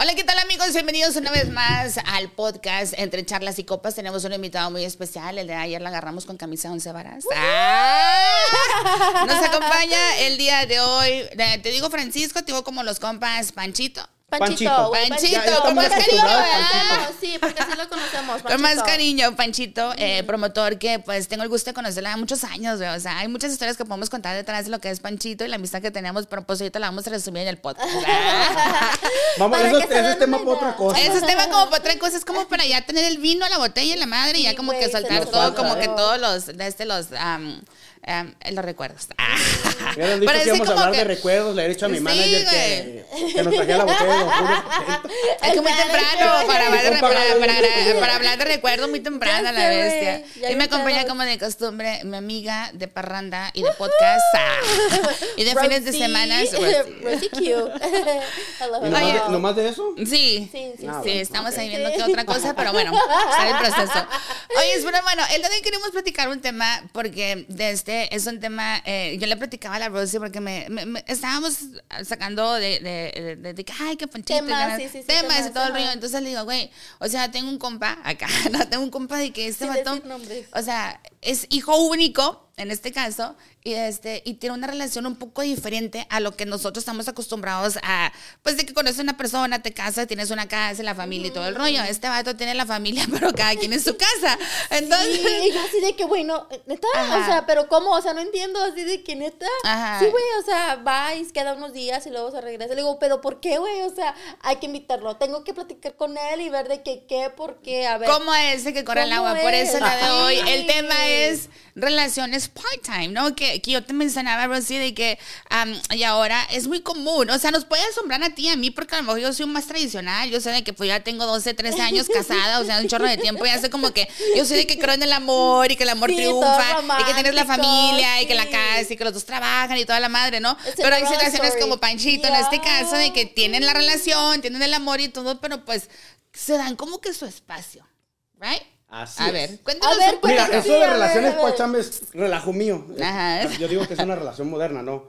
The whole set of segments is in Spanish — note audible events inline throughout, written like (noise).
Hola, ¿qué tal amigos? Bienvenidos una vez más al podcast Entre Charlas y Copas. Tenemos un invitado muy especial. El de ayer la agarramos con camisa 11 varas. ¡Ah! Nos acompaña el día de hoy. eh, Te digo Francisco, te digo como los compas Panchito. Panchito. Panchito, Panchito, con con más cariño. Sí, porque así lo conocemos. Con más Panchito. cariño, Panchito, eh, promotor que pues tengo el gusto de conocerla muchos años. O sea, hay muchas historias que podemos contar detrás de lo que es Panchito y la amistad que tenemos, pero pues ahorita la vamos a resumir en el podcast. (laughs) Vamos, Para eso, ese es tema para otra cosa. Ese es tema como para otra cosa, es como para ya tener el vino, la botella y la madre y ya como que soltar todo, como que todos los, de este, los, am, am, los recuerdos. Me dicho que Parece íbamos a hablar que- de recuerdos, le he dicho a mi Sí, manager que, que nos trajera la botella de (laughs) Es que muy temprano para hablar de, Un para, para- para hablar de recuerdos, muy temprano la bestia. Ya Y me acompaña como de costumbre mi amiga de parranda y de podcast ah, y de fines de semana. (laughs) Rosy Q. Hello, (laughs) ¿Y nomás, de, nomás de eso? Sí, Sí, sí, Ah, sí, bueno, estamos ok. ahí viendo que otra cosa, pero bueno, está en el proceso. Oye, es bueno, bueno, el día de hoy queremos platicar un tema porque de este es un tema, eh, yo le platicaba a la Rosy porque me, me- me- estábamos sacando de, de, de- de que, ay, qué panchito, Temas, sí, sí, sí, temas y temas, todo el rollo. Entonces le digo, güey, o sea, tengo un compa acá, (laughs) no, tengo un compa de que este nombres. o sea, es hijo único en este caso y este y tiene una relación un poco diferente a lo que nosotros estamos acostumbrados a pues de que conoces a una persona te casas tienes una casa la familia y todo el rollo este vato tiene la familia (laughs) pero cada quien en su casa entonces Sí, y yo así de que, güey, no, neta, Ajá. o sea, pero ¿cómo? O sea, no entiendo, así de que neta. Ajá. Sí, güey, o sea, va y queda unos días y luego se regresa. Le digo, pero ¿por qué, güey? O sea, hay que invitarlo, tengo que platicar con él y ver de qué, qué, por qué, a ver. ¿Cómo es el que corre el ¿Cómo agua? Por eso es? la de hoy, el tema es relaciones part-time, ¿no? Que, que yo te mencionaba, Rosy, de que am, y ahora es muy común, o sea, nos puede asombrar a ti y a mí, porque a lo mejor yo soy más tradicional, yo sé de que pues ya tengo 12, 13 años casada, o sea, un chorro de tiempo, ya sé como que yo soy de que creo en el amor y que el amor Sí, triunfa y que tienes la familia y que la sí. casa y que los dos trabajan y toda la madre, ¿no? Es Pero hay situaciones story. como Panchito en este caso de que tienen la relación, tienen el amor y todo, pero pues se dan como que su espacio, ¿right? Así A es. ver, cuéntanos A ver, un. Mira, eso a de relaciones pacham es relajo mío. Ajá. (laughs) Yo digo que es una relación moderna, ¿no?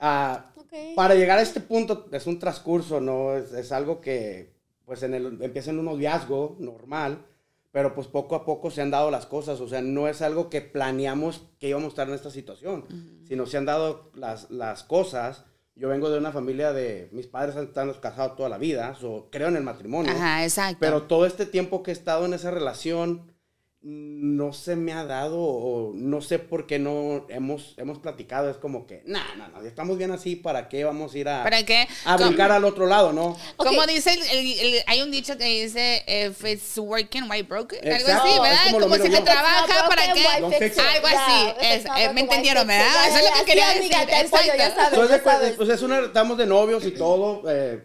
Ah, Ok. Para llegar a este punto es un transcurso, ¿no? Es, es algo que, pues, en el, empieza en un noviazgo normal, pero pues poco a poco se han dado las cosas, o sea, no es algo que planeamos que íbamos a estar en esta situación, sino se han dado las, las cosas. Yo vengo de una familia de, mis padres han estado casados toda la vida, so, creo en el matrimonio. Ajá, exacto. Pero todo este tiempo que he estado en esa relación no se me ha dado o no sé por qué no hemos, hemos platicado. Es como que, no, no, no, estamos bien así, ¿para qué vamos a ir a, ¿Para qué? a Com- brincar al otro lado, no? Como dice, el- el- el- hay un dicho que dice, if it's working, why broke it? Algo así, es ¿verdad? como si te trabaja, ¿para qué? Algo así. es- eh, ¿Me entendieron, verdad? Eso es lo que quería decir. sabes. Pues, pues estamos de novios y todo. eh,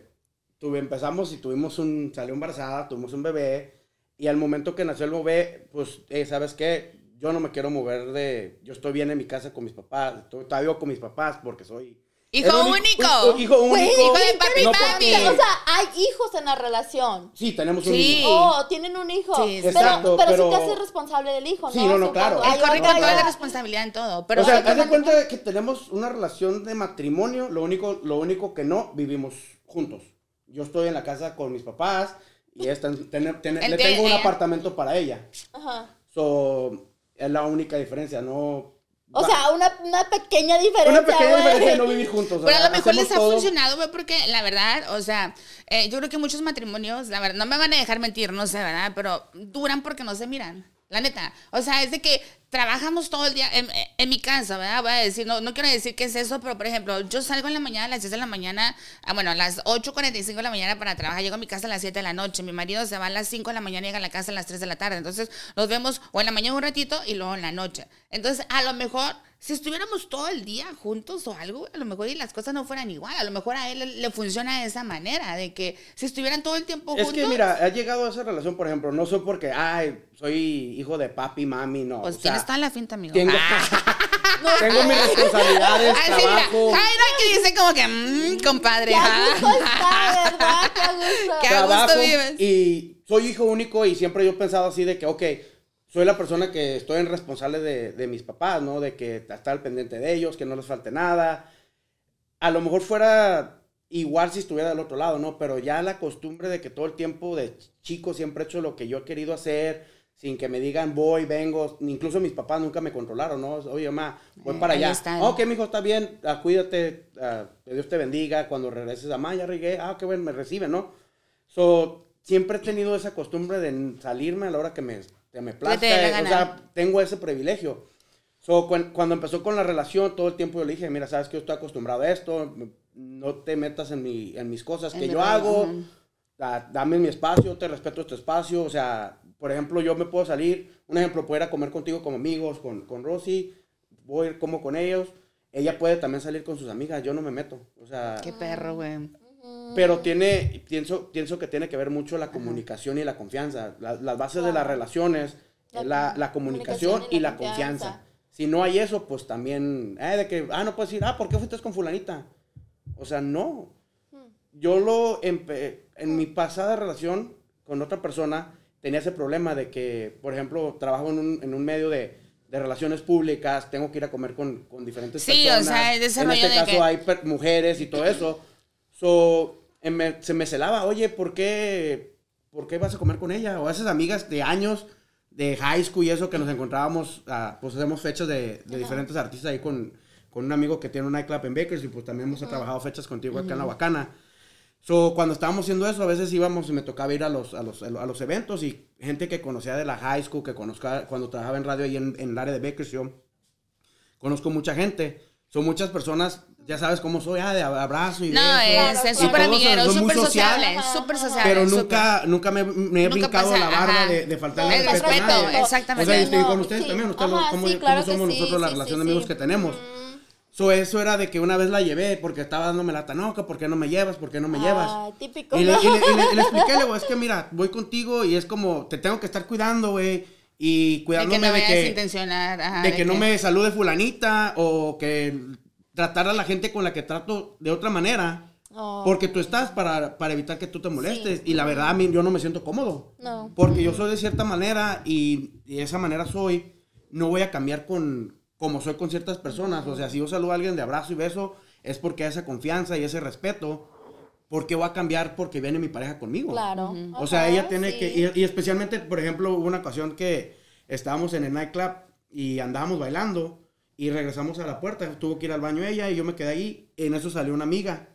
tuve, empezamos y tuvimos un, salió embarazada, tuvimos un bebé. Y al momento que nació el bebé, pues, eh, ¿sabes qué? Yo no me quiero mover de... Yo estoy bien en mi casa con mis papás. Estoy, todavía vivo con mis papás porque soy... Hijo único. un- hijo único. Güey, Hijo de papi, no papi. O sea, hay hijos en la relación. Sí, tenemos un Sí. niño. Oh, tienen un hijo. Sí, pero, exacto, pero, pero- sí te haces responsable del hijo, ¿no? Sí, no, no, claro. Es correcto, ahorita toda la responsabilidad en todo. Pero o sea, haz de cuenta que tenemos una relación de matrimonio, lo único, lo único que no vivimos juntos. Yo estoy en la casa con mis papás y ella está en- le tengo un ella. apartamento para ella. Ajá. So, es la única diferencia, no... O va- sea, una, una pequeña diferencia. una pequeña güey. diferencia de no vivir juntos. o Pero a lo mejor les ha todo- funcionado, güey, porque la verdad, o sea, eh, yo creo que muchos matrimonios, la verdad, no me van a dejar mentir, no sé, ¿verdad? Pero duran porque no se miran. La neta. O sea, es de que trabajamos todo el día. En, mi casa, ¿verdad? Voy a decir, no, no quiero decir qué es eso, pero por ejemplo, yo salgo en la mañana a las 10 de la mañana, ah, bueno, a las 8.45 de la mañana para trabajar. Llego a mi casa a las 7 de la noche. Mi marido se va a las 5 de la mañana y llega a la casa a las 3 de la tarde. Entonces, nos vemos o en la mañana un ratito y luego en la noche. Entonces, a lo mejor, si estuviéramos todo el día juntos o algo, a lo mejor y las cosas no fueran igual. A lo mejor a él le, le funciona de esa manera, de que si estuvieran todo el tiempo Es juntos. que mira, ha llegado a esa relación, por ejemplo, no soy porque, ay, soy hijo de papi, mami, no. Pues o sea, tienes toda la finta, amigo. tengo, Ah. (laughs) tengo mis responsabilidades, mira. trabajo. Ay, no, que dice como que, mmm, compadre. Qué a ah. gusto está, ¿verdad? Qué a gusto. Qué a gusto vives. y soy hijo único y siempre yo he pensado así de que, ok, soy la persona que estoy en responsable de, de mis papás, ¿no? De que estar al pendiente de ellos, que no les falte nada. A lo mejor fuera igual si estuviera del otro lado, ¿no? Pero ya la costumbre de que todo el tiempo de chico siempre he hecho lo que yo he querido hacer, sin que me digan voy, vengo, incluso mis papás nunca me controlaron, ¿no? Oye, mamá, voy Eh, para allá. están. Ok, mijo, está bien, ah, cuídate, ah, que Dios te bendiga, cuando regreses, mamá, ya regué, ah, qué bueno, me reciben, ¿no? So, siempre he tenido esa costumbre de salirme a la hora que me, que me plazca, te o sea, tengo ese privilegio. So, cuan- cuando empezó con la relación, todo el tiempo yo le dije, mira, sabes que yo estoy acostumbrado a esto, no te metas en, mi, en mis cosas que yo hago, dame mi espacio, te respeto este espacio, o sea, por ejemplo, yo me puedo salir, un ejemplo, puedo ir a comer contigo como amigos, con, con Rosy, voy a ir como con ellos, ella puede también salir con sus amigas, yo no me meto, o sea, Qué perro, güey. Pero tiene, pienso, pienso que tiene que ver mucho la comunicación y la confianza. La- las bases de las relaciones, La la, la comunicación comunicación y la confianza. confianza. Si no hay eso, pues también, eh, de que, ah, no puedes decir, ah, ¿por qué fuiste con fulanita? O sea, no. Yo lo, empe- en mi pasada relación con otra persona, tenía ese problema de que, por ejemplo, trabajo en un, en un medio de, de relaciones públicas, tengo que ir a comer con, con diferentes Sí, o personas. sea, es de ese en rollo este de caso que- hay mujeres y todo (clears throat) eso. So, em, me- se me celaba, oye, ¿por qué, ¿por qué vas a comer con ella? O esas amigas de años, de high school y eso, que nos encontrábamos, ah, pues hacemos fechas de, de diferentes artistas ahí con, con un amigo que tiene un nightclub en Bakers y pues también hemos trabajado fechas contigo acá en La Bacana. So, cuando estábamos haciendo eso, a veces íbamos y me tocaba ir a los, a los, a los eventos y gente que conocía de la high school, que conozca cuando trabajaba en radio ahí en, en el área de Bakersfield, conozco mucha gente. Son muchas personas, ya sabes cómo soy, ah, de abrazo y No, beso. es Claro, es claro. súper amiguero, súper social. sociable, súper sociable. Pero nunca, nunca me, me he Nunca brincado pasa, la barra de, de faltarle El respeto a respeto, nadie. exactamente. O sea, yo estoy con ustedes sí. también, ustedes, Ajá, ¿cómo, sí, cómo claro que somos sí, nosotros la relación de amigos que tenemos? Mm. So, eso era de que una vez la llevé porque estaba dándome la tanoca, ¿por qué no me llevas? ¿Por qué no me llevas? Ay, típico. Y le, y le- y le- y le expliqué, le digo, es que (laughs) mira, voy contigo y es como, te tengo que estar cuidando, güey. Y De cuidándome que no de que, intencionar. ajá, de que no me salude fulanita o que tratar a la gente con la que trato de otra manera. Oh. Porque tú estás para, para evitar que tú te molestes. Y la verdad, a mí yo no me siento cómodo. No. Porque yo soy de cierta manera y, y de esa manera soy. No voy a cambiar con como soy con ciertas personas. O sea, si yo saludo a alguien de abrazo y beso, es porque hay esa confianza y ese respeto. ¿Por qué voy a cambiar porque viene mi pareja conmigo? Claro. O sea, Ajá, ella tiene sí. que, y, y especialmente, por ejemplo, hubo una ocasión que estábamos en el nightclub y andábamos bailando y regresamos a la puerta, tuvo que ir al baño ella y yo me quedé ahí, en eso salió una amiga.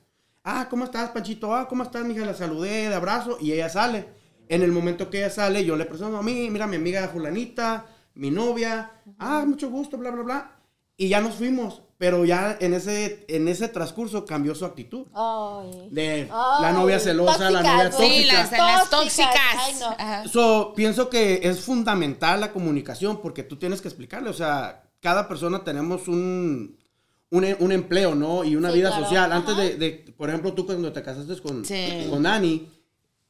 Ah, ¿cómo estás, Panchito? Ah, ¿cómo estás, mija? La saludé, de abrazo y ella sale. En el momento que ella sale, yo le presento a mí, mira, mi amiga fulanita, mi novia, ah, mucho gusto, bla, bla, bla. Y ya nos fuimos, pero ya en ese, en ese transcurso cambió su actitud. Ay. De Ay, la novia celosa, la tóxicas, novia güey. Sí, tóxica. las, las Tóxicas, ay, no. So, pienso que es fundamental la comunicación porque tú tienes que explicarle, o sea, cada persona tenemos un, un, un empleo, ¿no? Y una Sí, vida claro. social. Antes de, de- por ejemplo, tú cuando te casaste con, Sí. con Dani,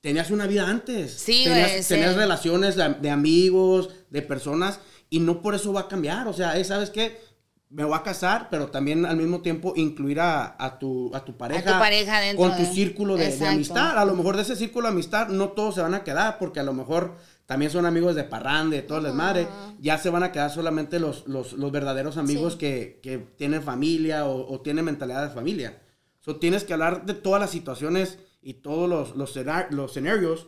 tenías una vida antes. Sí, tenías, sí. tenías relaciones de, de amigos, de personas, y no por eso va a cambiar. O sea, ¿sabes qué? Me voy a casar, pero también al mismo tiempo incluir a, a tu, a tu pareja, pareja dentro con tu de- círculo de, de amistad. A lo mejor de ese círculo de amistad no todos se van a quedar, porque a lo mejor también son amigos de parrande, de todo el desmadre. Ya se van a quedar solamente los, los, los verdaderos amigos Sí. que, que tienen familia o, o tienen mentalidad de familia. So, tienes que hablar de todas las situaciones y todos los, los, los escenarios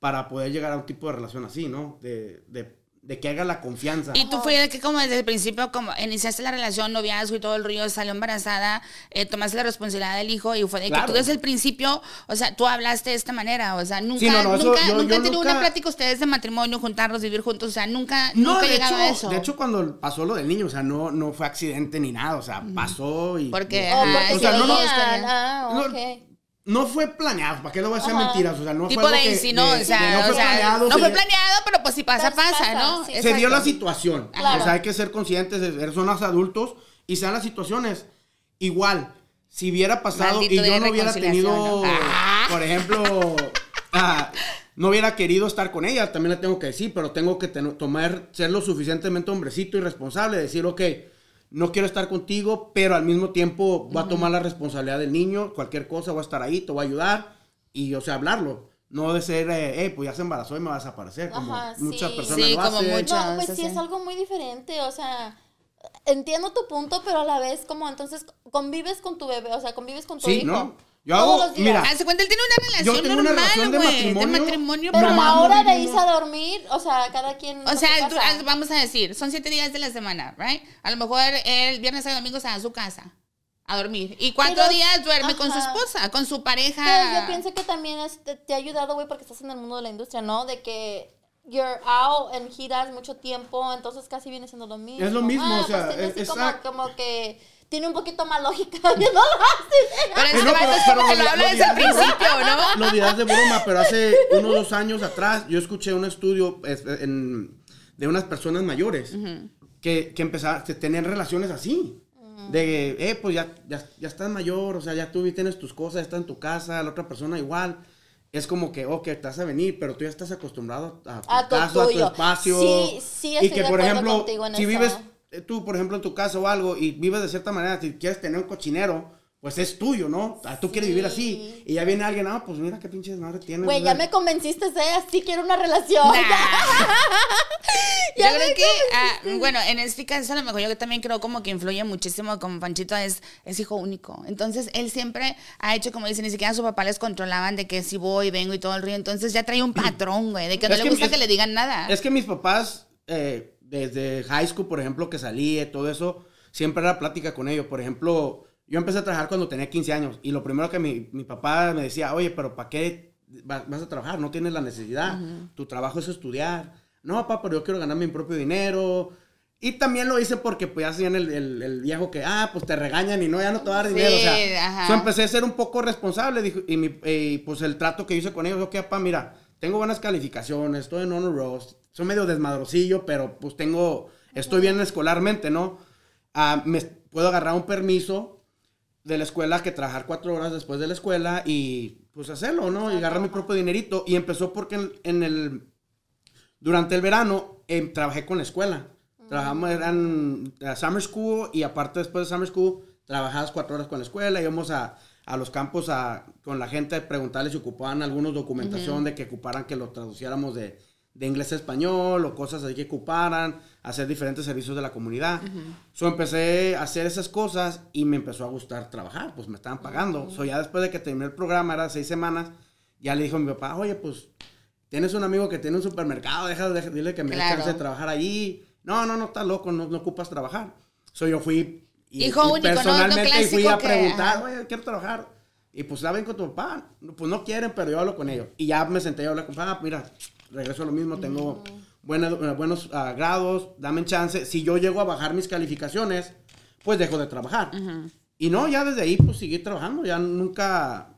para poder llegar a un tipo de relación así, ¿no? De, de, de que haga la confianza. Y tú fue de que como desde el principio, como iniciaste la relación, noviazgo y todo el río, salió embarazada, eh, tomaste la responsabilidad del hijo y fue de que Claro. tú desde el principio, o sea, tú hablaste de esta manera, o sea, nunca, Sí, no, no, eso nunca, yo- nunca yo han tenido nunca- una plática ustedes de matrimonio, juntarlos, vivir juntos, o sea, nunca, No, nunca de llegaba a hecho, eso. de hecho, cuando pasó lo del niño, o sea, no, no fue accidente ni nada, o sea, pasó y... Porque, Oh, ajá, porque o sea, se no, no. Ah. No fue planeado, ¿para qué lo voy a hacer Ajá. mentiras? O sea, no tipo fue de que- de- o sea, de- no o fue sea, planeado. no fue dio- planeado, pero pues si pasa, Pasa, pasa, ¿no? sí. Se dio la situación. Claro. O sea, hay que ser conscientes, de ser zonas adultos y sean las situaciones. Igual, si hubiera pasado Maldito y yo no hubiera tenido, ¿no? Ah. por ejemplo, (laughs) ah, no hubiera querido estar con ella, también le tengo que decir, pero tengo que tomar, ser lo suficientemente hombrecito y responsable, decir, ok, no quiero estar contigo, pero al mismo tiempo voy a tomar la responsabilidad del niño, cualquier cosa, voy a estar ahí, te voy a ayudar y, o sea, hablarlo. No de ser, eh, "Hey, pues ya se embarazó y me vas a aparecer, como Ajá, muchas sí. personas Sí, lo como hacen. muchas. No, pues sí, sí. es algo muy diferente, o sea, entiendo tu punto, pero a la vez como entonces convives con tu bebé, o sea, convives con tu Sí, hijo. ¿no? Yo Todos hago, mira, Hace cuenta, él tiene una relación tengo una normal, relación de güey. matrimonio, matrimonio, Pero la hora de irse a dormir, o sea, cada quien. O a sea, tú- ah, vamos a decir, son siete días de la semana, ¿right? A lo mejor el viernes y domingo se va a su casa a dormir. Y cuatro Pero- días duerme con su esposa, con su pareja. Pero yo pienso que también es- te, te ha ayudado, güey, porque estás en el mundo de la industria, ¿no? De que you're out en giras mucho tiempo, entonces casi viene siendo lo mismo. Es lo mismo, o sea, pues es- como, exacto. como que tiene un poquito más lógica (laughs) que no lo hace. Pero este no, pero- es pero como que lo- lo habla desde el principio, ¿no? (laughs) Lo dirás de broma, pero hace unos dos años atrás yo escuché un estudio es- en- de unas personas mayores que, que empezaban, que tenían relaciones así. De, eh, pues ya, ya, ya estás mayor, o sea, ya tú tienes tus cosas, estás en tu casa, la otra persona igual. Es como que, ok, te vas a venir, pero tú ya estás acostumbrado a tu A tu casa, a tu espacio. Sí, sí, y estoy que, de por ejemplo, en si eso. vives tú, por ejemplo, en tu casa o algo y vives de cierta manera, si quieres tener un cochinero, pues es tuyo, ¿no? Tú quieres vivir así. Y ya viene alguien, ah, pues mira qué pinches madre tienes. Güey, ya me convenciste, ¿eh? Así quiero una relación. Nah. (laughs) Yo Ya creo que, ah, bueno, en este caso a lo mejor yo también creo como que influye muchísimo como Panchito es, es hijo único. Entonces él siempre ha hecho, como dice, ni siquiera a su papá les controlaban de que si voy, vengo y todo el río. Entonces ya trae un patrón, güey, de que no Es le que gusta es- que le digan nada. Es que mis papás, eh, desde high school, por ejemplo, que salí, y todo eso, siempre era plática con ellos. Por ejemplo, yo empecé a trabajar cuando tenía 15 años y lo primero que mi, mi papá me decía, oye, pero ¿para qué va- vas a trabajar? No tienes la necesidad. Tu trabajo es estudiar. No, papá, pero yo quiero ganar mi propio dinero. Y también lo hice porque pues ya hacían el, el, el viejo que, ah, pues te regañan y no, ya no te va a dar Sí, dinero. O sea, ajá. so empecé a ser un poco responsable dijo, y, mi- pues el trato que hice con ellos, ok, papá, mira, tengo buenas calificaciones, estoy en honor roll, soy medio desmadrosillo, pero pues tengo, estoy bien escolarmente, ¿no? Ah, me puedo agarrar un permiso de la escuela que trabajar cuatro horas después de la escuela y pues hacerlo, ¿no? Y agarrar mi propio dinerito. Y empezó porque en, en el, durante el verano em, trabajé con la escuela. Trabajamos, eran eh, summer school y aparte después de summer school trabajabas cuatro horas con la escuela, íbamos a, a los campos a, con la gente a preguntarles si ocupaban alguna documentación de que ocuparan que lo traduciéramos de, de inglés a español o cosas así que ocuparan, hacer diferentes servicios de la comunidad. So empecé a hacer esas cosas y me empezó a gustar trabajar, pues me estaban pagando. So ya después de que terminé el programa, era seis semanas, ya le dijo a mi papá, oye, pues tienes un amigo que tiene un supermercado, deja, deja- dile que me Claro. de trabajar ahí. No, no, no, estás loco, no, no ocupas trabajar. So yo fui y, Hijo y único, ¿no? Lo personalmente fui a que, preguntar, ajá. oye, quiero trabajar. Y pues la ven con tu papá. No, Pues no quieren, pero yo hablo con ellos. Y ya me senté a hablar con papá, mira, regreso a lo mismo, tengo buena- eh, buenos ah, grados, dame chance. Si yo llego a bajar mis calificaciones, pues dejo de trabajar. Y no, ya desde ahí pues seguí trabajando, ya nunca,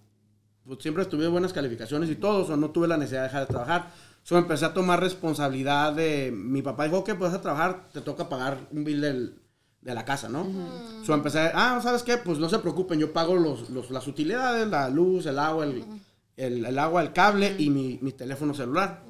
pues siempre tuve buenas calificaciones y todo, o no tuve la necesidad de dejar de trabajar. So empecé a tomar responsabilidad de, mi papá dijo, vas a trabajar, te toca pagar un bill del- de la casa, ¿no? So empecé, ah, ¿sabes qué? Pues no se preocupen, yo pago los, los- las utilidades, la luz, el agua, el, el- el agua, el cable y mi, mi teléfono celular.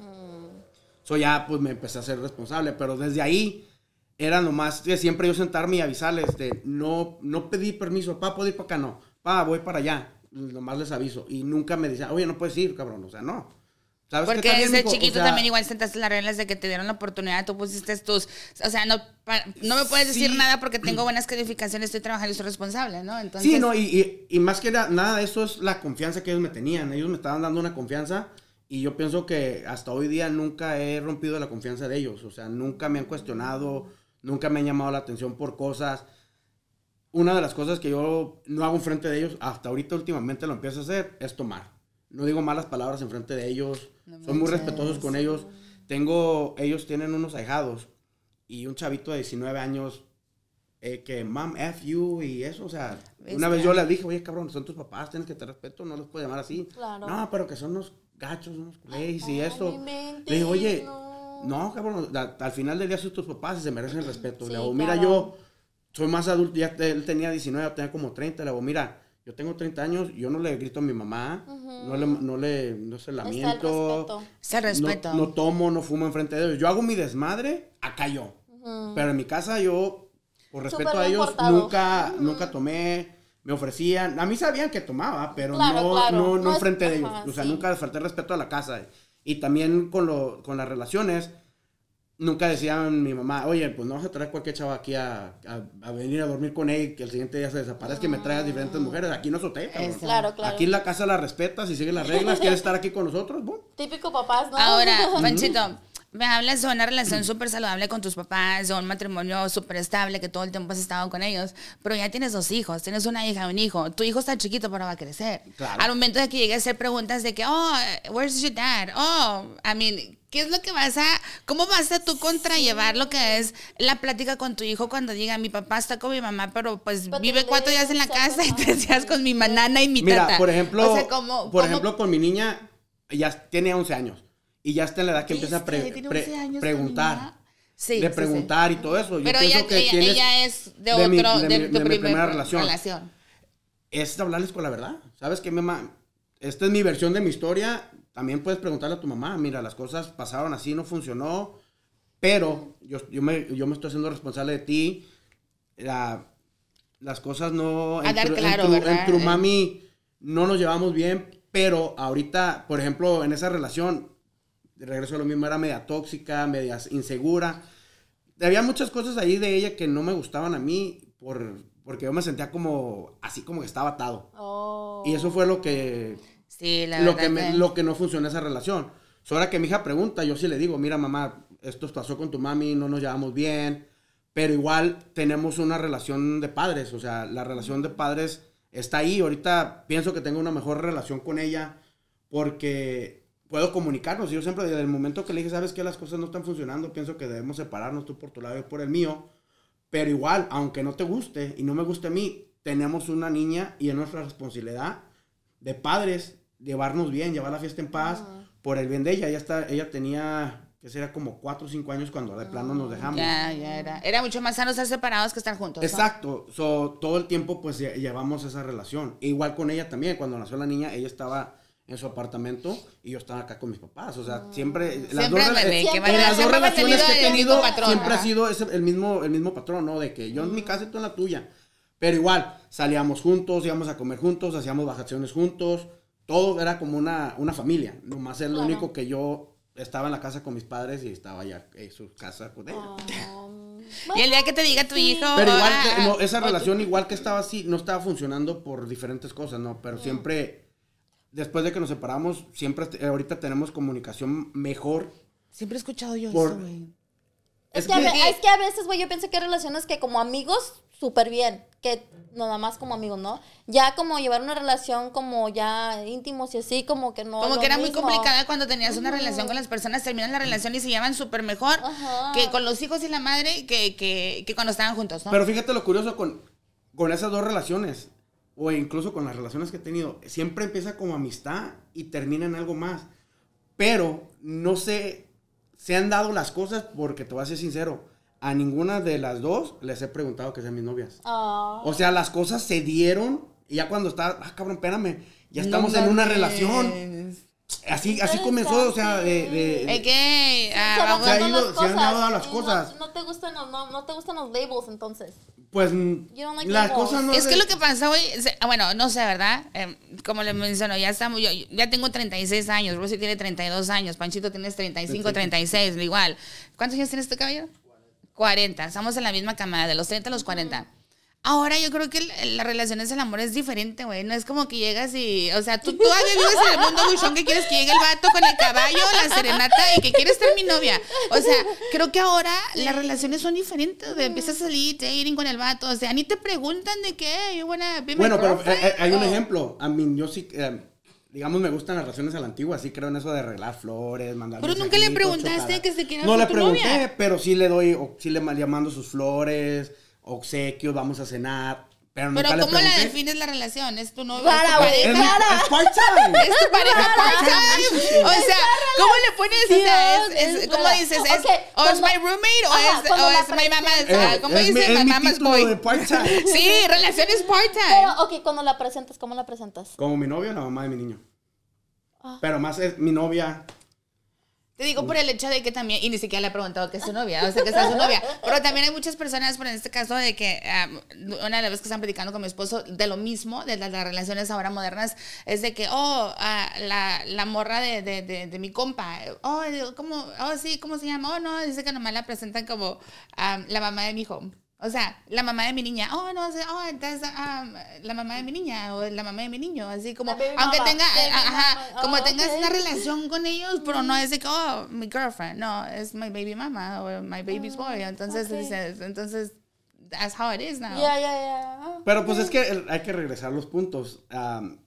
So ya pues me empecé a ser responsable, pero desde ahí era nomás que siempre yo sentarme y avisarles de no, no pedí permiso, pa, puedo ir para acá, no, pa, voy para allá, nomás les aviso. Y nunca me decían, oye, no puedes ir, cabrón, o sea, no. ¿Sabes? Porque bien, desde mijo, o chiquito sea, también igual sentaste las reglas de que te dieron la oportunidad, tú pusiste tus, o sea, no, no me puedes decir Sí. nada porque tengo buenas calificaciones, estoy trabajando y soy responsable, ¿no? Entonces, Sí, no, y, y- y más que na- nada, eso es la confianza que ellos me tenían. Ellos me estaban dando una confianza y yo pienso que hasta hoy día nunca he rompido la confianza de ellos. O sea, nunca me han cuestionado, nunca me han llamado la atención por cosas. Una de las cosas que yo no hago enfrente de ellos, hasta ahorita últimamente lo empiezo a hacer, es tomar. No digo malas palabras enfrente de ellos. No Soy muy respetuosos con ellos. Tengo, ellos tienen unos ahijados y un chavito de 19 años eh, que, mam, F you y eso, o sea, una vez yo les dije, oye, cabrón, son tus papás, tienes que tener respeto, no los puedes llamar así. Claro. No, pero que son unos gachos, unos culés y esto. Le digo, oye, no. no, cabrón, al final del día son tus papás y se merecen el respeto. Sí, le digo, mira, claro. yo soy más adulto, ya te- él tenía 19, yo tenía como 30, le digo, mira, yo tengo 30 años, yo no le grito a mi mamá, no le, no le, no se Está el lamento. respeto. No, no tomo, no fumo enfrente de ellos. Yo hago mi desmadre, acá yo. Pero en mi casa yo, por respeto a ellos, nunca, nunca tomé. Me ofrecían, a mí sabían que tomaba, pero Claro, no, claro. no, no No es- enfrente de ellos. ajá, O sea, sí. nunca falté respeto a la casa. Y también con, lo, con las relaciones, nunca decía mi mamá, oye, pues no vas a traer cualquier chava aquí a, a- a venir a dormir con él y que el siguiente día se desaparezca que me traigas diferentes mujeres. Aquí no es hotel, cabrón. Eso. Claro, claro. Aquí en la casa la respetas y sigue las reglas, quieres estar aquí con nosotros, ¡bum! Típico papás, ¿no? Ahora, (laughs) Panchito, me hablas de una relación súper saludable con tus papás, de un matrimonio súper estable que todo el tiempo has estado con ellos, pero ya tienes dos hijos, tienes una hija y un hijo. Tu hijo está chiquito, pero va a crecer. Claro. Al momento de que llegue a hacer preguntas de que, oh, where's your dad? Oh, I mean, ¿qué es lo que vas a, cómo vas a tú contrallevar lo que es la plática con tu hijo cuando diga, mi papá está con mi mamá, pero pues Pero vive cuatro días en la casa y tres días con mi nana y mi Mira, tata? por ejemplo, O sea, ¿cómo- por cómo- ejemplo, con mi niña, ya tiene 11 años. Y ya está en la edad que empieza a pre- ¿Viste? Tiene pre- 11 años tu preguntar. Sí, de sí, sí. preguntar y todo eso. Yo Pero pienso ella, que ella, es de, de mi- otro, de de, mi- de primera relación. relación. es hablarles con la verdad. ¿Sabes qué, mamá? Esta es mi versión de mi historia. También puedes preguntarle a tu mamá, mira, las cosas pasaron así, no funcionó, pero yo, yo, me, yo me estoy haciendo responsable de ti. La- las cosas no... A dar en tu- claro, en tu, ¿verdad? en tu mami no nos llevamos bien, pero ahorita, por ejemplo, en esa relación, de regreso a lo mismo, era media tóxica, media insegura. Había muchas cosas ahí de ella que no me gustaban a mí por, porque yo me sentía como así como que estaba atado. Oh. Y eso fue lo que Sí, la lo que, me- que- lo que no funciona en esa relación. So, ahora que mi hija pregunta, yo sí le digo, mira mamá, esto pasó con tu mami, no nos llevamos bien, pero igual tenemos una relación de padres, o sea, la relación de padres está ahí. Ahorita pienso que tengo una mejor relación con ella porque puedo comunicarnos. Yo siempre, desde el momento que le dije, sabes que las cosas no están funcionando, pienso que debemos separarnos tú por tu lado y yo por el mío. Pero igual, aunque no te guste y no me guste a mí, tenemos una niña y es nuestra responsabilidad de padres llevarnos bien, llevar la fiesta en paz por el bien de ella. Ella, está, ella tenía, que sería como 4 o 5 años cuando de plano nos dejamos. Ya, ya era. Era mucho más sano estar separados que estar juntos. ¿no? Exacto. So, todo el tiempo pues lle- llevamos esa relación. Igual con ella también. Cuando nació la niña, ella estaba en su apartamento y yo estaba acá con mis papás. O sea, siempre... las Siempre, dos bebé, eh, en las dos relaciones que he tenido patrón, siempre ha ajá. sido ese- el, mismo, el mismo patrón, ¿no? De que yo en mi casa y tú en la tuya. Pero igual, salíamos juntos, íbamos a comer juntos, hacíamos vacaciones juntos. Todo era como una, una familia. Nomás es lo Claro. único que yo estaba en la casa con mis padres y estaba allá en su casa con ella. Um, (laughs) Y el día que te diga tu hijo. Pero igual, ah, que- no, esa relación igual que estaba así, no estaba funcionando por diferentes cosas, ¿no? Pero siempre, después de que nos separamos, siempre, ahorita tenemos comunicación mejor. Siempre he escuchado yo Por- eso, güey. Es, Es que, a que- es que a veces, güey, yo pienso que hay relaciones que como amigos, súper bien. Que nada más como amigos, ¿no? Ya como llevar una relación como ya íntimos y así, como que no. Como que era muy mismo. complicada cuando tenías una relación con las personas, terminan la relación y se llevan súper mejor Ajá. que con los hijos y la madre que, que, que cuando estaban juntos, ¿no? Pero fíjate lo curioso con, con esas dos relaciones, o incluso con las relaciones que he tenido, siempre empieza como amistad y termina en algo más. Pero no sé, se han dado las cosas porque te voy a ser sincero, a ninguna de las dos les he preguntado que sean mis novias. Ah. O sea, las cosas se dieron y ya cuando está, ah, cabrón, espérame, ya No estamos en una relación. Así, así comenzó, o sea, de... de- Es que ah, Se vamos- Se ha dando ido- se han dado las cosas. No, no te gustan, los- no, no te gustan los labels, entonces. pues, You don't like las cosas no... Es que se- lo que pasa hoy, ah, bueno, no sé, ¿verdad? Eh, como le menciono, ya estamos, yo ya tengo 36 años, Rosy tiene 32 años, Panchito tienes 35, 36, igual. ¿Cuántos años tienes tú, caballero? 40, estamos en la misma camada, de los 30 a los 40. Ahora yo creo que las relaciones del amor es diferente, güey. No es como que llegas y, o sea, tú todavía vives en el mundo buchón que quieres que llegue el vato con el caballo, la serenata y que quieres ser mi novia. O sea, creo que ahora las relaciones son diferentes. De empiezas a salir, dating con el vato, o sea, ni te preguntan de qué, you wanna be my Bueno, pero eh, eh, hay un ejemplo. A mí, yo sí, eh, digamos, me gustan las relaciones a la antigua. Sí creo en eso de arreglar flores, mandar Pero nunca le preguntaste que se quiera No le tu pregunté, novia. pero sí le doy, o- sí le le mando sus flores, obsequios, vamos a cenar. Pero, Pero nunca le ¿cómo la pregunté. defines la relación? ¿Es tu novio? Para, ¿Es tu güey, Es, Clara. es part-time. ¿Es tu pareja part-time? (laughs) O sea, ¿cómo le pones? O sea, Dios, es, es- es ¿cómo dices? ¿Es, ¿O es cuando- my roommate? ¿O Ajá, es, o la es my ¿Cómo Eh, es mi- dices? es My mi mama's boy. de part-time. (laughs) Sí, relaciones part-time. Pero, ok, cuando la presentas, ¿cómo la presentas? Como mi novio o la mamá de mi niño. Ah. Pero más es mi novia. Te digo por el hecho de que también, y ni siquiera le he preguntado que es su novia, o sea, que está su novia. (laughs) Pero también hay muchas personas, por en este caso, de que um, una de las veces que están platicando con mi esposo de lo mismo, de las, las relaciones ahora modernas, es de que, oh, ah, la, la morra de, de, de, de mi compa, oh, ¿cómo? Oh, sí, ¿cómo se llama? Oh, no, dice que nomás la presentan como um, la mamá de mi hijo. O sea, la mamá de mi niña, oh, no, oh, entonces, um, la mamá de mi niña o la mamá de mi niño, así como, aunque mama, tenga, ajá, como Oh, tengas una relación con ellos, pero no es de que, oh, mi girlfriend, no, es my baby mama o my baby's boy, entonces, dices, entonces, that's how it is now. Ya, ya, ya. Pero pues es que el- hay que regresar los puntos. Am,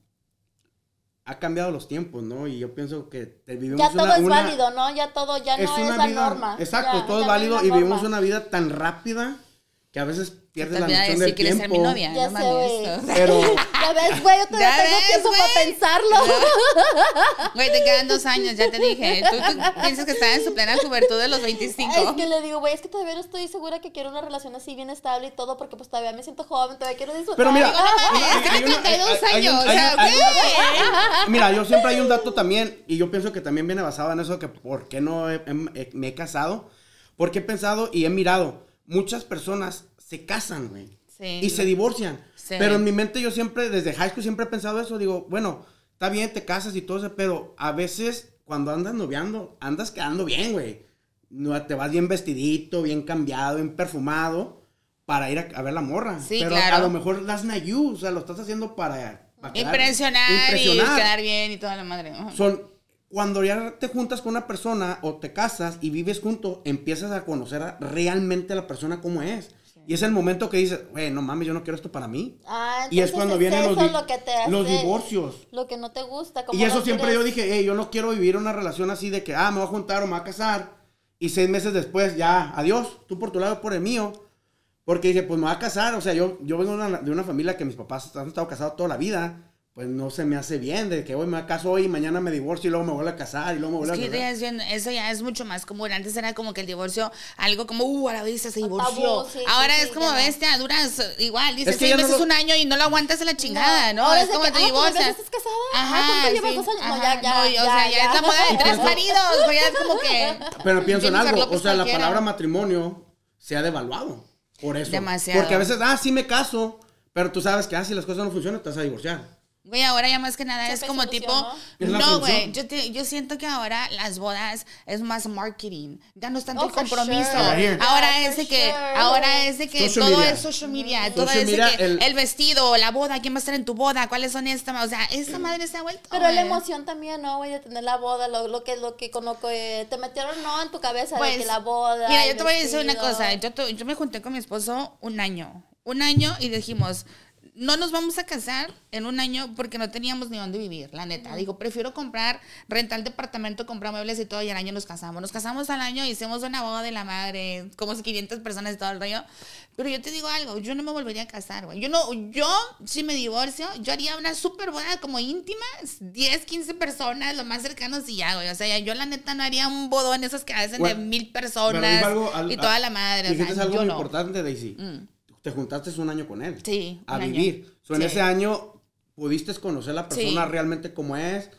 ha cambiado los tiempos, ¿no? Y yo pienso que te- vivimos Ya todo una, es una- válido, ¿no? Ya todo, ya no es, una la vida- norma. Exacto, Ya, todo ya es válido y vivimos una vida tan rápida que a veces pierdes la noción del ¿quieres tiempo. ser mi novia? Ya no sé, güey. Pero (laughs) Ya ves, güey, yo todavía tengo ves, tiempo güey. para pensarlo. (laughs) Güey, te quedan dos años, ya te dije. Tú, tú piensas que estás en su plena juventud de los 25. Es que le digo, güey, es que todavía no estoy segura que quiero una relación así bien estable y todo, porque pues todavía me siento joven, todavía quiero disfrutar. Pero mira, Digo, no mames, hay- tiene hay una- 32 hay- hay un- años, o hay sea, un- hay un- güey. Mira, yo siempre hay un dato también, y yo pienso que también viene basado en eso, que por qué no he- he- he- me he casado, porque he pensado y he mirado, muchas personas se casan, güey, Sí. y se divorcian, Sí. pero en mi mente yo siempre, desde high school siempre he pensado eso, digo, bueno, está bien, te casas y todo eso, pero a veces cuando andas noviando, andas quedando bien, güey, no, te vas bien vestidito, bien cambiado, bien perfumado, para ir a, a ver la morra, Sí, pero claro. a lo mejor not you, o sea, lo estás haciendo para... para quedar- Impresionar, impresionar. y quedar bien y toda la madre. Son cuando ya te juntas con una persona o te casas y vives juntos, empiezas a conocer a- realmente a la persona como es. Y es el momento que dices, güey, no mames, yo no quiero esto para mí. Ah, y es cuando es vienen los, di- lo que te hace- los divorcios. Lo que no te gusta. Como Y eso siempre yo quieres- dije, hey, yo no quiero vivir una relación así de que, ah, me voy a juntar o me voy a casar. Y seis meses después, ya, adiós, tú por tu lado, por el mío. Porque dije, pues me voy a casar. O sea, yo, yo vengo de una, de una familia que mis papás han estado casados toda la vida. Pues no se me hace bien, de que hoy me caso hoy, mañana me divorcio y luego me vuelvo a casar y luego me vuelvo Es a casar. ya es bien- eso ya es mucho más común. Antes era como que el divorcio, algo como, uh, a la vista se divorció. Tabú, sí, sí, Ahora sí, es como ya no. bestia, duras igual, dices Es que seis ya no meses, lo- un año y no lo aguantas en la chingada, ¿no? Ahora Es como que, te ah, ¿cuántos divorcias. meses estás casada? Ah, ¿cuánto llevas? Dos años. No, ya, ya, No, y, o ya, sea, ya, ya. es la moda de tres maridos, ya es como que. (laughs) Pero pienso en algo, o sea, la palabra matrimonio se ha devaluado. Por eso. Demasiado. Porque a veces, ah, sí me caso, pero tú sabes que, ah, si las cosas no funcionan, te vas a divorciar. Güey, ahora ya más que nada es como tipo. No, güey. Yo, te- yo siento que ahora las bodas es más marketing. Ya no es tanto Oh, el compromiso. sure. Ahora Yeah, es de que. sure. Ahora es de que Social todo media. es social media. Todo Social es de media, que el, el- vestido, la boda, quién va a estar en tu boda, cuáles son esta. O sea, esta madre se ha vuelto. Pero la emoción también, ¿no, güey? De tener la boda, lo, lo que, lo que, con lo que te metieron, ¿no? En tu cabeza Pues, de que la boda. Mira, yo te voy a decir una cosa. Yo, tu- yo me junté con mi esposo un año. Un año y dijimos, no nos vamos a casar en un año porque no teníamos ni dónde vivir, la neta. Digo, prefiero comprar, rentar el departamento, comprar muebles y todo y al año nos casamos. Nos casamos al año, hicimos una boda de la madre, como 500 personas y todo el rollo. Pero yo te digo algo, yo no me volvería a casar, güey. Yo no, yo, si me divorcio, yo haría una super boda como íntima, 10, 15 personas, lo más cercanos y ya, güey. O sea, yo la neta no haría un bodón esos que hacen de mil personas algo al- y toda la madre. O sea, algo yo muy no. importante, Daisy. Te juntaste un año con él. Sí, A un año. vivir. So, en Sí. ese año pudiste conocer a la persona Sí. realmente como es.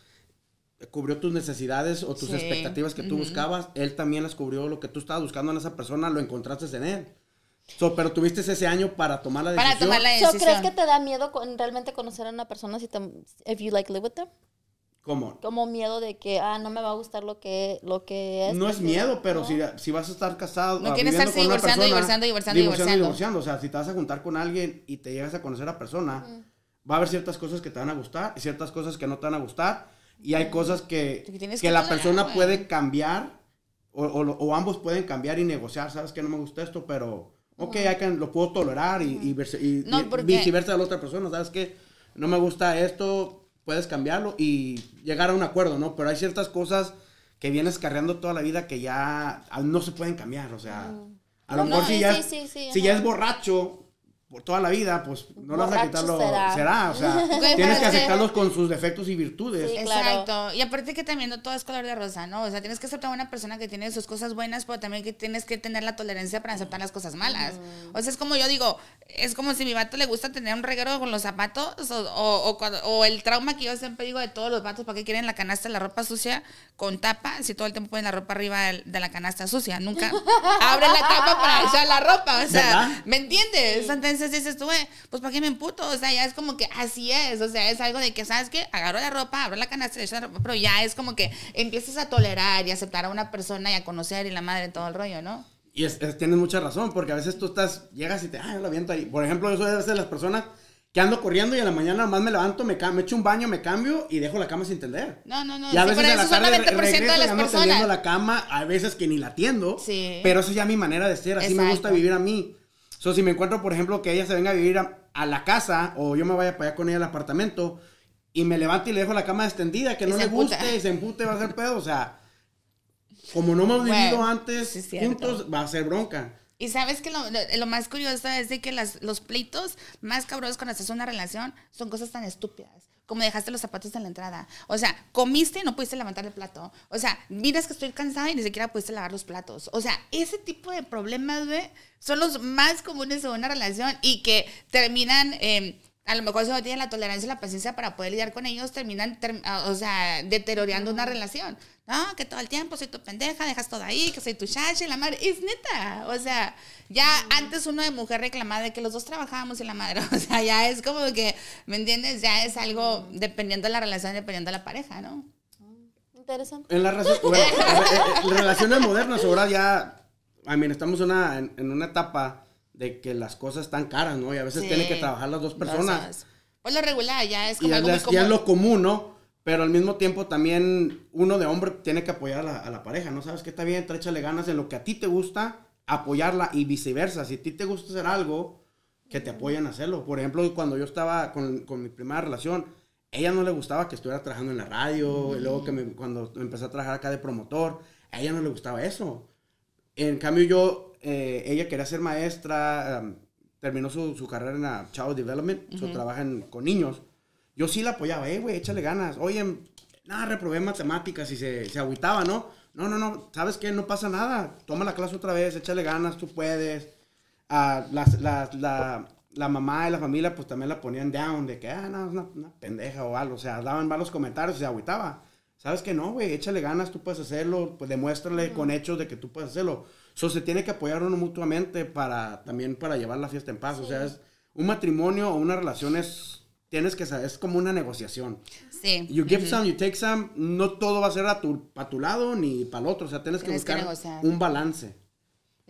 Cubrió tus necesidades o tus Sí. expectativas que tú buscabas. Él también las cubrió lo que tú estabas buscando en esa persona. Lo encontraste en él. So, pero tuviste ese año para tomar la decisión. Para tomar la So, decisión. ¿Crees que te da miedo con- realmente conocer a una persona si te, if you like live with them? ¿Cómo? Como miedo de que, ah, no me va a gustar lo que, lo que es. No es porque- miedo, pero ¿no? si, si vas a estar casado, No ah, quieres estarse divorciando, persona, divorciando, divorciando, divorciando. divorciando. O sea, si te vas a juntar con alguien y te llegas a conocer a la persona, va a haber ciertas cosas que te van a gustar y ciertas cosas que no te van a gustar. Y hay cosas que, Que que que la tolerar, persona puede cambiar o, o o ambos pueden cambiar y negociar. Sabes que no me gusta esto, pero ok, I can- lo puedo tolerar y, y y- No, y porque- viceversa a la otra persona. Sabes que no me gusta esto, puedes cambiarlo y llegar a un acuerdo, ¿no? Pero hay ciertas cosas que vienes cargando toda la vida que ya ah, no se pueden cambiar, o sea, a lo No, mejor no, si ya, sí, es- sí, sí, si ya es borracho, por toda la vida, pues no lo vas a quitarlo. será. Será, o sea, (laughs) Güey, tienes que aceptarlos con sus defectos y virtudes. Sí. claro. Exacto. Y aparte que también no todo es color de rosa, ¿no? O sea, tienes que aceptar a una persona que tiene sus cosas buenas, pero también que tienes que tener la tolerancia para aceptar las cosas malas. O sea, es como yo digo, es como si a mi vato le gusta tener un reguero con los zapatos o, o, o cuando- o el trauma que yo siempre digo de todos los vatos, ¿para qué quieren la canasta de la ropa sucia con tapa si todo el tiempo ponen la ropa arriba de la canasta sucia? Nunca (laughs) abren la tapa para echar la ropa, o sea, ¿Verdad? ¿me entiendes? Entonces dices tú, "Güey, pues ¿para qué me emputo? O sea, ya es como que así es, o sea, es algo de que, ¿sabes qué? Agarro la ropa, abro la canasta, la ropa, pero ya es como que empiezas a tolerar y aceptar a una persona y a conocer y la madre todo el rollo, ¿no? Y es, es- tienes mucha razón, porque a veces tú estás, llegas y te, ah, yo lo aviento ahí. Por ejemplo, yo soy a veces de las personas que ando corriendo y a la mañana nomás me levanto, me, me echo un baño, me cambio y dejo la cama sin tender. No, no, no. Y a sí, veces en la eso son tarde 90% re- de las ando tendiendo personas. la cama, a veces que ni la tiendo. Sí. Pero eso es ya mi manera de ser, así me gusta Exacto. vivir a mí. So, si me encuentro, por ejemplo, que ella se venga a vivir a, a la casa o yo me vaya para allá con ella al apartamento y me levanto y le dejo la cama extendida, que Y no le guste emputa. y se empute, va a ser pedo. O sea, como no hemos Bueno, vivido antes sí juntos, va a ser bronca. Y sabes que lo, lo- lo más curioso es de que las, los pleitos más cabrones cuando haces una relación son cosas tan estúpidas. Como dejaste los zapatos en la entrada. O sea, comiste y no pudiste levantar el plato. O sea, miras que estoy cansada y ni siquiera pudiste lavar los platos. O sea, ese tipo de problemas, güey, son los más comunes de una relación y que terminan, eh, a lo mejor si no tienen la tolerancia y la paciencia para poder lidiar con ellos, terminan, ter- ah, o sea, deteriorando una relación. No, que todo el tiempo soy tu pendeja, dejas todo ahí, que soy tu chacha y la madre. Es neta. O sea, ya antes uno de mujer reclamaba de que los dos trabajábamos y la madre. (laughs) O sea, ya es como que, ¿me entiendes? Ya es algo dependiendo de la relación, dependiendo de la pareja, ¿no? Interesante. En las relaciones, bueno, (laughs) en- en- en relaciones modernas, ahora ya, I mean, estamos una, en, en una etapa de que las cosas están caras, ¿no? Y a veces Sí. tienen que trabajar las dos personas. Entonces, Pues lo regular ya es Y como ya, algo muy es- ya es común. lo común, ¿no? Pero al mismo tiempo también uno de hombre tiene que apoyar a la, a la pareja, ¿no? Sabes que está bien, échale ganas en lo que a ti te gusta, apoyarla y viceversa. Si a ti te gusta hacer algo, que te apoyen a hacerlo. Por ejemplo, cuando yo estaba con, con mi primera relación, ella no le gustaba que estuviera trabajando en la radio, y luego que me- cuando empecé a trabajar acá de promotor, a ella no le gustaba eso. En cambio, yo, eh, ella quería ser maestra, um, terminó su, su carrera en la Child Development, so, en- con niños. Yo sí la apoyaba, eh, güey, échale ganas. Oye, nada, reprobé matemáticas y se, se agüitaba, ¿no? No, no, no, ¿sabes qué? No pasa nada. Toma la clase otra vez, échale ganas, tú puedes. Ah, las- las- la, la mamá y la familia, pues también la ponían down, de que, ah, no, es una, una pendeja o algo. O sea, daban malos comentarios y se agüitaba. ¿Sabes que no, güey? Échale ganas, tú puedes hacerlo, pues demuéstrale con hechos de que tú puedes hacerlo. So, se tiene que apoyar uno mutuamente para, también para llevar la fiesta en paz. O sea, es un matrimonio o una relación es, tienes que saber, es como una negociación. Sí. You give some, you take some, no todo va a ser a tu, lado ni para el otro. O sea, tienes, Tienes que buscar un balance.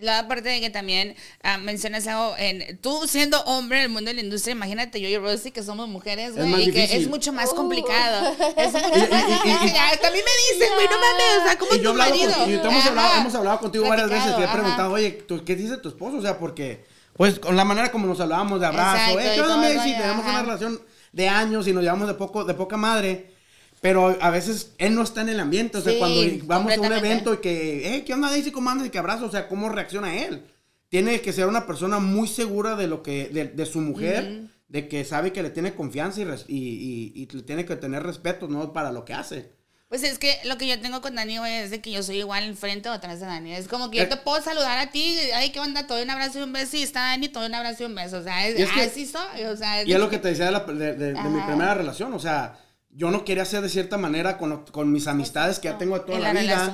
La parte de que también ah, mencionas algo, en, tú siendo hombre en el mundo de la industria, imagínate yo y Rosy que somos mujeres, Es güey, y que es mucho más Uh. complicado. Es mucho Y- más y- y- mí me dicen, güey, no mames, o sea, ¿cómo Y es yo tu marido? con- y te hemos, hablado, hemos hablado contigo varias veces. Te he preguntado, ajá. oye, ¿tú- ¿qué dice tu esposo? O sea, porque, pues, con la manera como nos hablábamos de abrazo, Exacto, eh, y ¿qué onda, todo el Messi? rollo, Tenemos ajá. una relación de años y nos llevamos de, poco, de poca madre. Pero a veces él no está en el ambiente. O sea, Sí, cuando vamos a un evento y que, eh, ¿qué onda, Daisy? ¿Cómo andas? Y que abrazo. O sea, ¿cómo reacciona él? Tiene que ser una persona muy segura de lo que, de, de su mujer, de que sabe que le tiene confianza y, y, y, y le tiene que tener respeto, ¿no? Para lo que hace. Pues es que lo que yo tengo con Dani, güey, es de que yo soy igual enfrente o atrás de Dani. Es como que yo Eh. te puedo saludar a ti, ay, ¿qué onda? Te doy un abrazo y un beso y está Dani, te doy un abrazo y un beso. O sea, es, es que- así soy. O sea, Y es lo que te decía de, la- de- de- de mi primera relación. O sea, yo no quería ser de cierta manera con, lo- con mis amistades que ya tengo de toda la, la vida.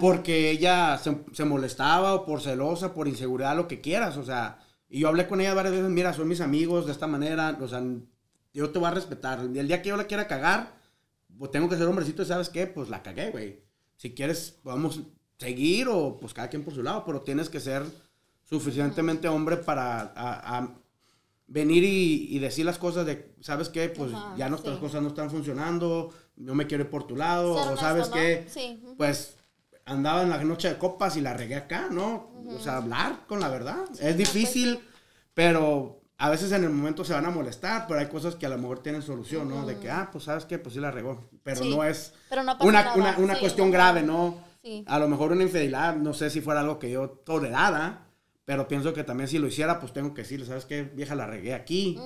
Porque ella se, se molestaba o por celosa, por inseguridad, lo que quieras. O sea, y yo hablé con ella varias veces. Mira, son mis amigos de esta manera. O sea, yo te voy a respetar. Y el día que yo la quiera cagar, pues tengo que ser hombrecito. y ¿Sabes qué? Pues la cagué, güey. Si quieres, podemos seguir o pues cada quien por su lado. Pero tienes que ser suficientemente hombre para a- a venir y, y decir las cosas de, ¿sabes qué? Pues Ajá, ya nuestras sí. cosas no están funcionando, no me quiero ir por tu lado, Ser o honesto, ¿sabes ¿no? qué? Sí. Pues andaba en la noche de copas y la regué acá, ¿no? O sea, hablar con la verdad. es difícil, pero a veces en el momento se van a molestar, pero hay cosas que a lo mejor tienen solución, ¿no? De que, ah, pues ¿sabes qué? Pues sí la regó, pero Sí, no es pero no pasa una, una, una sí, cuestión grave, ¿no? Sí. A lo mejor una infidelidad, no sé si fuera algo que yo tolerara, Pero pienso que también si lo hiciera, pues tengo que decirle, ¿sabes qué? Vieja, la regué aquí.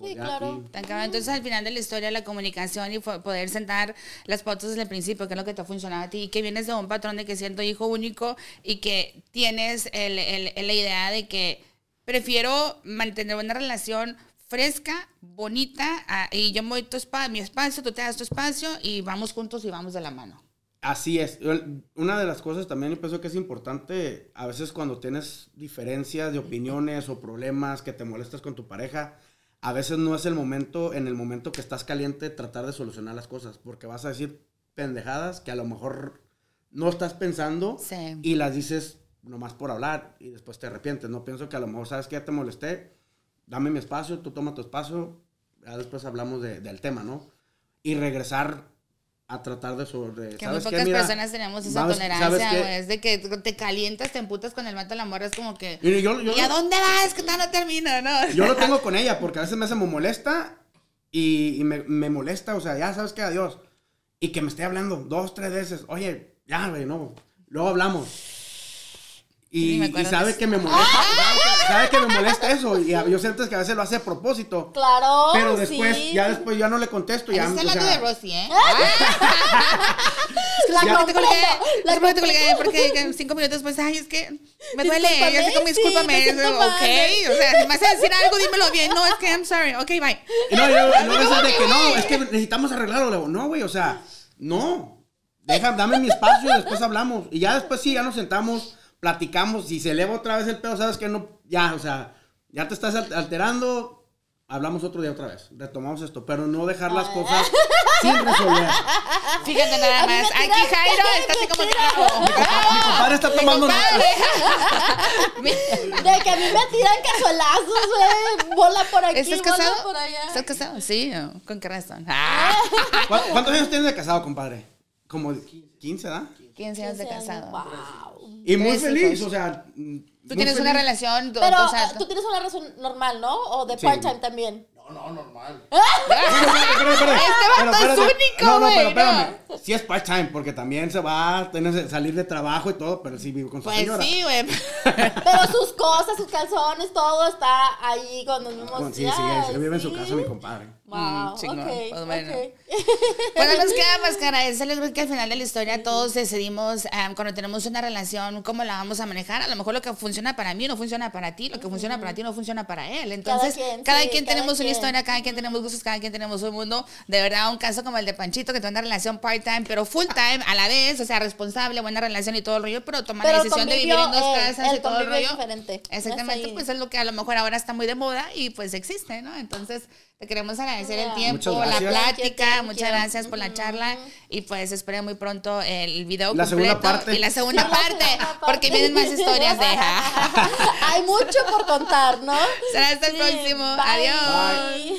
Sí, claro. Entonces, al final de la historia, la comunicación y poder sentar las pautas desde el principio, que es lo que te ha funcionado a ti, y que vienes de un patrón de que siento hijo único y que tienes el- el- el- la idea de que prefiero mantener una relación fresca, bonita, y yo me doy tu mi espacio, tú te das tu espacio y vamos juntos y vamos de la mano. Así es. Una de las cosas también yo pienso que es importante, a veces cuando tienes diferencias de opiniones o problemas que te molestas con tu pareja, a veces no es el momento, en el momento que estás caliente, tratar de solucionar las cosas, porque vas a decir pendejadas que a lo mejor no estás pensando Sí. y las dices nomás por hablar y después te arrepientes. No pienso que a lo mejor sabes que ya te molesté, dame mi espacio, tú toma tu espacio, ya después hablamos de- del tema, ¿no? Y regresar a tratar de sobre. Que muy ¿sabes qué? pocas Mira, personas tenemos esa ¿sabes- tolerancia, sabes. Es de que te calientas, te emputas con el vato de la morra, es como que... Y yo, yo, ¿Y a dónde vas? Que no termina, no? (laughs) yo lo tengo con ella porque a veces me hace muy molesta y, y me, me molesta, o sea, ya sabes que adiós. Y que me esté hablando dos, tres veces, oye, ya, güey, no. Luego hablamos. Y, me y acuerdo sabe de que me molesta, sabe (laughs) que- sabe que me molesta eso. Y yo siento que a veces lo hace a propósito. Claro. Pero después, sí. ya después ya no le contesto. Ya, Estás o hablando sea, de Rosy, ¿eh? (laughs) La Ya te colgué, La te colgué porque que cinco minutos después, ay, es que me duele, Discúlpame, y así como sí, discúlpame, me siento ok, mal. o sea, si me vas a decir algo, dímelo bien, no, es que I'm sorry, ok, bye. No, yo, no, es de que no, es que necesitamos arreglarlo. No, güey, o sea, no. Deja, dame mi espacio y después hablamos. Y ya después sí, ya nos sentamos, platicamos. Si se eleva otra vez el pedo, sabes que no, ya, o sea, ya te estás al- alterando. Hablamos otro día otra vez. Retomamos esto, pero no dejar las cosas (laughs) sin resolver. Fíjate nada más, aquí Jairo está así como bravo. Mi compadre está tomando Compadre. (laughs) De que a mí me tiran cazuelazos, güey. Bola por aquí, ¿Estás bola casado? por allá. ¿Estás casado? Sí. ¿con qué razón? (laughs) Ah, ¿Cu- ¿Cuántos años tienes de casado, compadre? Como 15, ¿verdad? 15 años de 15 años, casado. wow. Y muy feliz, hijos. o sea. Tú tienes una feliz. relación, do- Pero o sea, ah, tú tienes una razón normal, ¿no? O de Sí. part-time también. (laughs) Espera, espera, Este pero vato es único, No, no, pero no. espérame. Sí es part-time, porque también se va a tener que salir de trabajo y todo, pero sí vive con su pues señora. sí, güey. Pero sus cosas, sus calzones, todo está ahí con los mismos. Bueno, sí, sí, él vive en su casa, mi compadre. Wow, Mm, chingón. ok, (laughs) Pues bueno. ok. Bueno, nos queda más que agradecerles porque al final de la historia todos decidimos ah, cuando tenemos una relación cómo la vamos a manejar. A lo mejor lo que funciona para mí no funciona para ti, lo que funciona para ti no funciona para él. Entonces, cada quien, quien, sí, cada tenemos quien. una historia, cada quien tenemos gustos, cada quien tenemos un mundo. De verdad, un caso como el de Panchito que tiene una relación part-time, pero full-time a la vez, o sea, responsable, buena relación y todo el rollo, pero toma Pero la el decisión de vivir en dos eh, casas y el todo el rollo. diferente. No Exactamente, ahí. pues es lo que a lo mejor ahora está muy de moda y pues existe, ¿no? Entonces, te queremos agradecer el tiempo, la plática, Thank you, muchas gracias you. por la charla y pues espero muy pronto el video La segunda completo parte. y la segunda la parte, segunda porque parte. vienen más historias de (laughs) Hay mucho por contar, ¿no? (laughs) Será hasta el Sí, próximo. bye. Adiós. Bye.